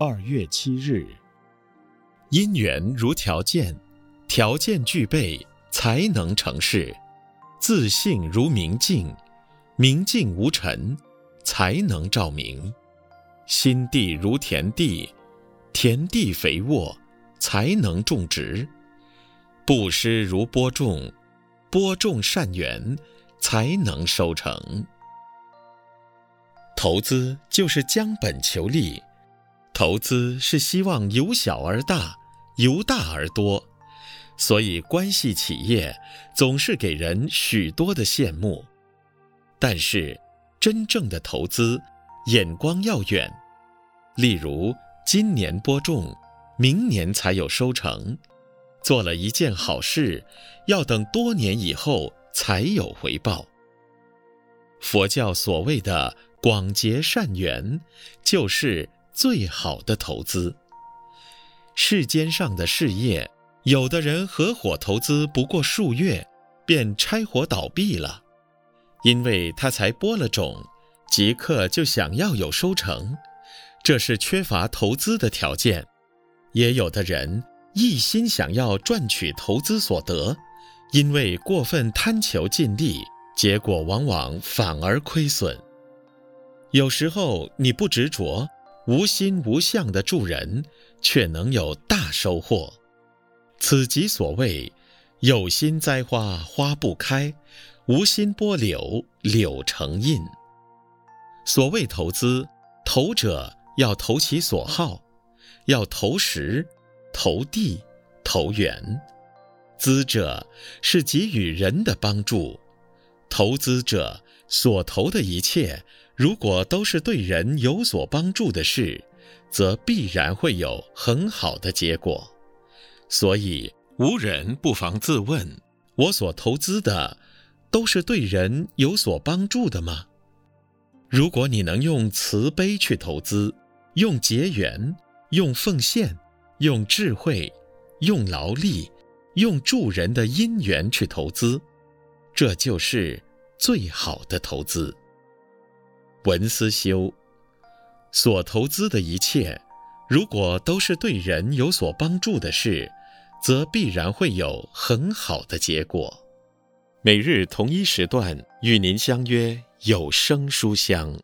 二月七日。因缘如条件，条件具备才能成事；自信如明镜，明镜无尘，才能照明；心地如田地，田地肥沃，才能种植；布施如播种，播种善缘，才能收成。投资就是将本求利，投资是希望由小而大，由大而多，所以关系企业总是给人许多的羡慕。但是，真正的投资眼光要远，例如今年播种，明年才有收成；做了一件好事，要等多年以后才有回报。佛教所谓的。广结善缘，就是最好的投资。世间上的事业，有的人合伙投资不过数月，便拆伙倒闭了，因为他才播了种，即刻就想要有收成，这是缺乏投资的条件。也有的人一心想要赚取投资所得，因为过分贪求尽利，结果往往反而亏损。有时候你不执着，无心无相的助人，却能有大收获。此即所谓有心栽花花不开，无心拨柳柳成荫。所谓投资，投者要投其所好，要投时、投地、投缘；资者是给予人的帮助，投资者所投的一切。如果都是对人有所帮助的事，则必然会有很好的结果。所以，无人不妨自问：我所投资的，都是对人有所帮助的吗？如果你能用慈悲去投资，用结缘，用奉献，用智慧，用劳力，用助人的因缘去投资，这就是最好的投资。文思修所投资的一切，如果都是对人有所帮助的事，则必然会有很好的结果。每日同一时段与您相约有声书香。